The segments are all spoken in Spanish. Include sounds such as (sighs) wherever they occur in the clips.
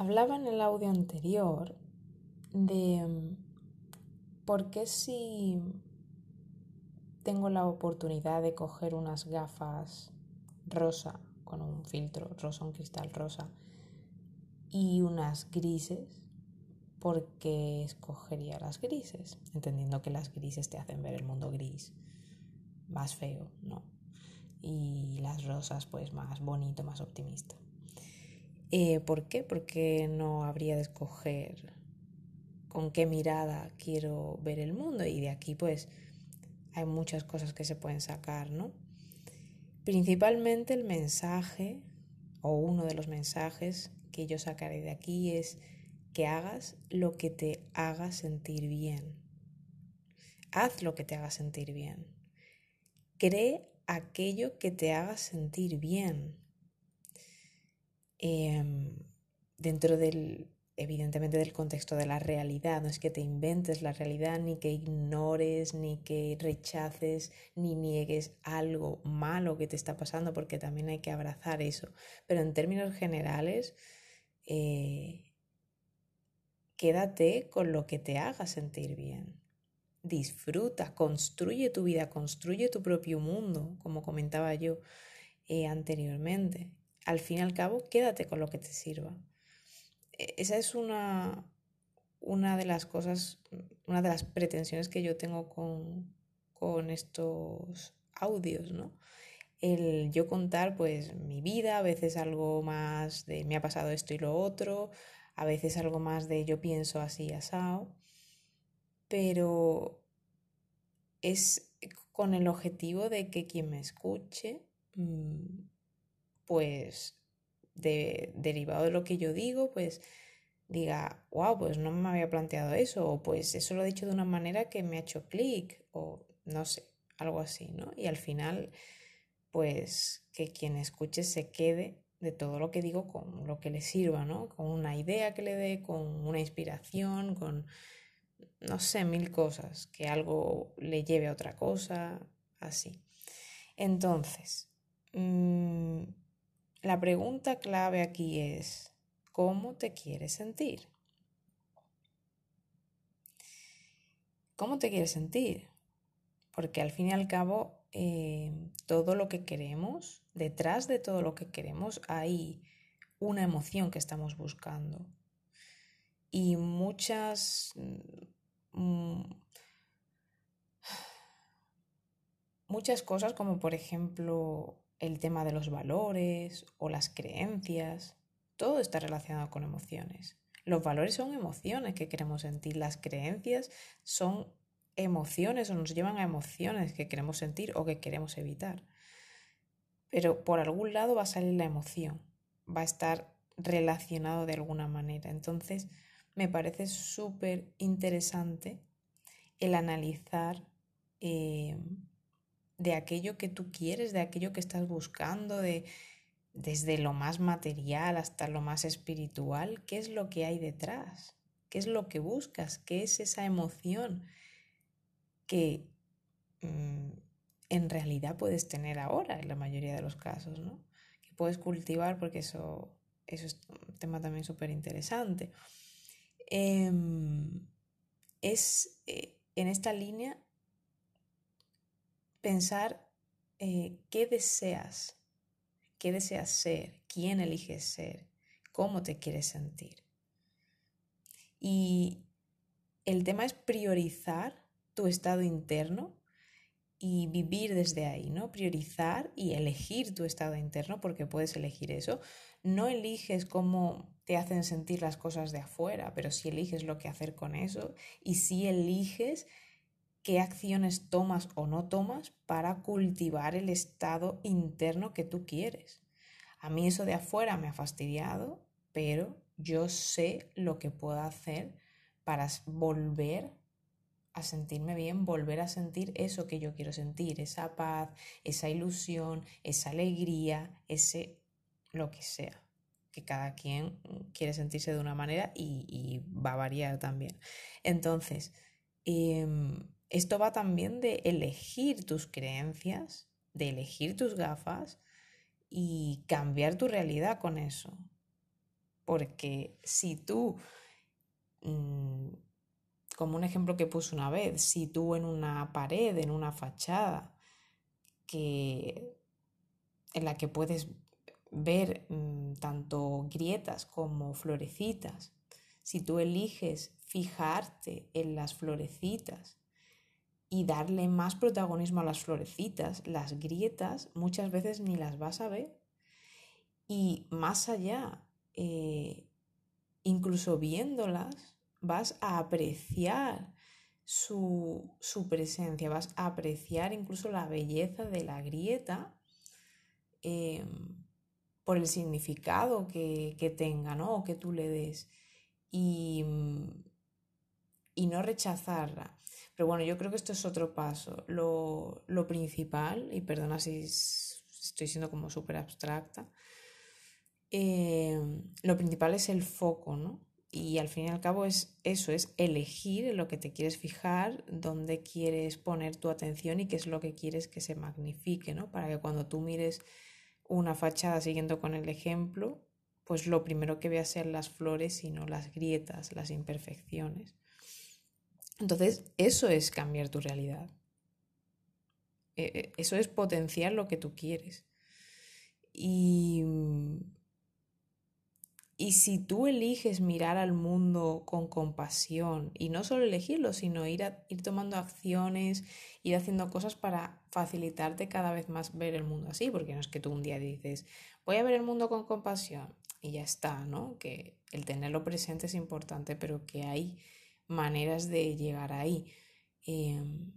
Hablaba en el audio anterior de mm, por qué si tengo la oportunidad de coger unas gafas rosa con un filtro rosa, un cristal rosa y unas grises, ¿por qué escogería las grises? Entendiendo que las grises te hacen ver el mundo gris, más feo, ¿no? Y las rosas pues más bonito, más optimista. Eh, ¿Por qué? Porque no habría de escoger con qué mirada quiero ver el mundo y de aquí pues hay muchas cosas que se pueden sacar, ¿no? Principalmente el mensaje o uno de los mensajes que yo sacaré de aquí es que hagas lo que te haga sentir bien. Haz lo que te haga sentir bien. Cree aquello que te haga sentir bien. Em, dentro del, evidentemente del contexto de la realidad, no es que te inventes la realidad, ni que ignores, ni que rechaces, ni niegues algo malo que te está pasando, porque también hay que abrazar eso. Pero en términos generales, eh, quédate con lo que te haga sentir bien. Disfruta, construye tu vida, construye tu propio mundo, como comentaba yo eh, anteriormente al fin y al cabo, quédate con lo que te sirva. E, esa es una, una de las cosas, una de las pretensiones que yo tengo con, con estos audios, ¿no? El yo contar pues mi vida, a veces algo más de me ha pasado esto y lo otro, a veces algo más de yo pienso así asado, pero es con el objetivo de que quien me escuche mm, pues de, derivado de lo que yo digo, pues diga, wow, pues no me había planteado eso, o pues eso lo he dicho de una manera que me ha hecho clic, o no sé, algo así, ¿no? Y al final, pues que quien escuche se quede de todo lo que digo con lo que le sirva, ¿no? Con una idea que le dé, con una inspiración, con, no sé, mil cosas, que algo le lleve a otra cosa, así. Entonces, mmm, la pregunta clave aquí es, ¿cómo te quieres sentir? ¿Cómo te quieres sentir? Porque al fin y al cabo, eh, todo lo que queremos, detrás de todo lo que queremos hay una emoción que estamos buscando. Y muchas... Mm, (sighs) muchas cosas como por ejemplo el tema de los valores o las creencias, todo está relacionado con emociones. Los valores son emociones que queremos sentir, las creencias son emociones o nos llevan a emociones que queremos sentir o que queremos evitar. Pero por algún lado va a salir la emoción, va a estar relacionado de alguna manera. Entonces, me parece súper interesante el analizar eh, de aquello que tú quieres, de aquello que estás buscando, de desde lo más material hasta lo más espiritual, qué es lo que hay detrás, qué es lo que buscas, qué es esa emoción que mm, en realidad puedes tener ahora en la mayoría de los casos, ¿no? Que puedes cultivar porque eso, eso es un tema también súper interesante. Em, es eh, en esta línea pensar eh, qué deseas, qué deseas ser, quién eliges ser, cómo te quieres sentir. Y el tema es priorizar tu estado interno y vivir desde ahí, ¿no? Priorizar y elegir tu estado interno porque puedes elegir eso. No eliges cómo te hacen sentir las cosas de afuera, pero sí eliges lo que hacer con eso y sí eliges qué acciones tomas o no tomas para cultivar el estado interno que tú quieres. A mí eso de afuera me ha fastidiado, pero yo sé lo que puedo hacer para volver a sentirme bien, volver a sentir eso que yo quiero sentir, esa paz, esa ilusión, esa alegría, ese lo que sea. Que cada quien quiere sentirse de una manera y, va a variar también. Entonces, em, esto va también de elegir tus creencias, de elegir tus gafas y cambiar tu realidad con eso. porque si tú, mm, como un ejemplo que puse una vez, si tú en una pared, en una fachada, que, en la que puedes ver mm, tanto grietas como florecitas, si tú eliges fijarte en las florecitas y darle más protagonismo a las florecitas, las grietas muchas veces ni las vas a ver. Y más allá, eh, incluso viéndolas, vas a apreciar su, presencia, vas a apreciar incluso la belleza de la grieta eh, por el significado que, que tenga, ¿no? O que tú le des. Y, y no rechazarla. Pero bueno, yo creo que esto es otro paso. Lo, principal, y perdona si estoy siendo como súper abstracta, eh, lo principal es el foco, ¿no? Y al fin y al cabo es eso, es elegir en lo que te quieres fijar, dónde quieres poner tu atención y qué es lo que quieres que se magnifique, ¿no? Para que cuando tú mires una fachada siguiendo con el ejemplo, pues lo primero que veas sean las flores y no las grietas, las imperfecciones. Entonces, eso es cambiar tu realidad. E, e, eso es potenciar lo que tú quieres. Y, y si tú eliges mirar al mundo con compasión, y no solo elegirlo, sino ir, ir tomando acciones, ir haciendo cosas para facilitarte cada vez más ver el mundo así, porque no es que tú un día dices, voy a ver el mundo con compasión, y ya está, ¿no? Que el tenerlo presente es importante, pero que hay maneras de llegar ahí, em,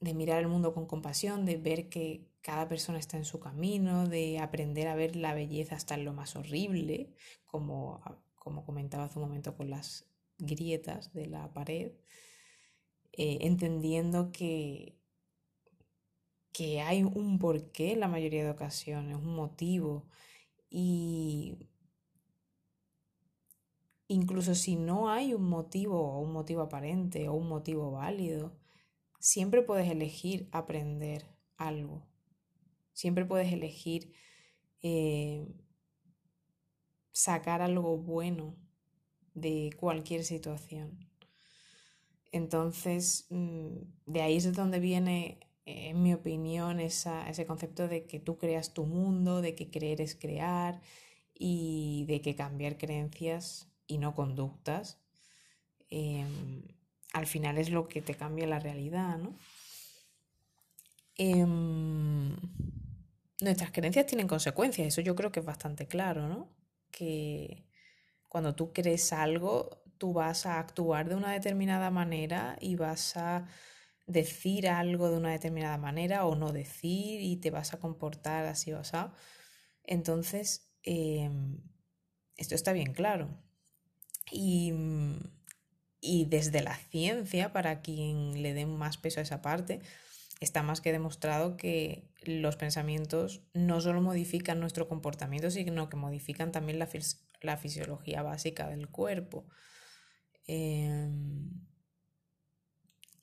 de mirar el mundo con compasión, de ver que cada persona está en su camino, de aprender a ver la belleza hasta en lo más horrible, como, como comentaba hace un momento con las grietas de la pared, eh, entendiendo que, que hay un porqué en la mayoría de ocasiones, un motivo, y Incluso si no hay un motivo o un motivo aparente o un motivo válido, siempre puedes elegir aprender algo. Siempre puedes elegir eh, sacar algo bueno de cualquier situación. Entonces, mm, de ahí es de donde viene, en mi opinión, ese concepto de que tú creas tu mundo, de que creer es crear y de que cambiar creencias y no conductas, em, al final es lo que te cambia la realidad, ¿no? Em, nuestras creencias tienen consecuencias, eso yo creo que es bastante claro, ¿no? Que cuando tú crees algo, tú vas a actuar de una determinada manera y vas a decir algo de una determinada manera o no decir y te vas a comportar así o así. Entonces, em, esto está bien claro. Y, y desde la ciencia, para quien le dé más peso a esa parte, está más que demostrado que los pensamientos no solo modifican nuestro comportamiento, sino que modifican también la, la fisiología básica del cuerpo. Em,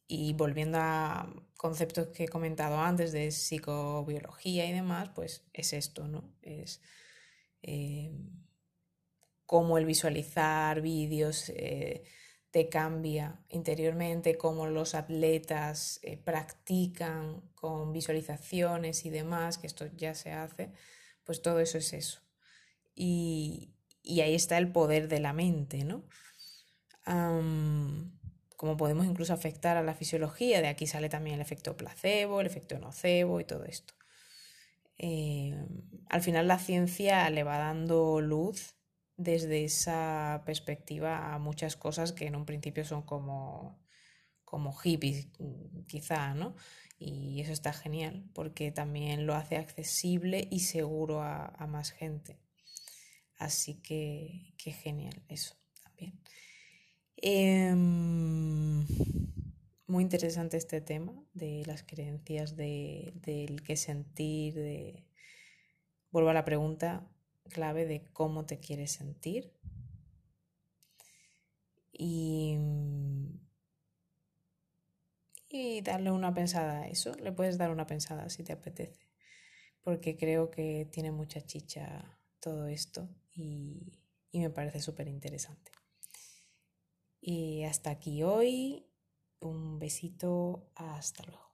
y volviendo a conceptos que he comentado antes de psicobiología y demás, pues es esto, ¿no? Es em, cómo el visualizar vídeos eh, te cambia interiormente, cómo los atletas eh, practican con visualizaciones y demás, que esto ya se hace, pues todo eso es eso. Y, ahí está el poder de la mente, ¿no? como podemos incluso afectar a la fisiología, de aquí sale también el efecto placebo, el efecto nocebo y todo esto. Eh, al final la ciencia le va dando luz desde esa perspectiva a muchas cosas que en un principio son como, como hippies, quizá, ¿no? Y eso está genial porque también lo hace accesible y seguro a, más gente. Así que, qué genial eso también. Em, muy interesante este tema de las creencias, de, del qué sentir, de... Vuelvo a la pregunta, clave de cómo te quieres sentir. Y, y darle una pensada a eso. Le puedes dar una pensada si te apetece. Porque creo que tiene mucha chicha todo esto y, y me parece súper interesante. Y hasta aquí hoy. Un besito. Hasta luego.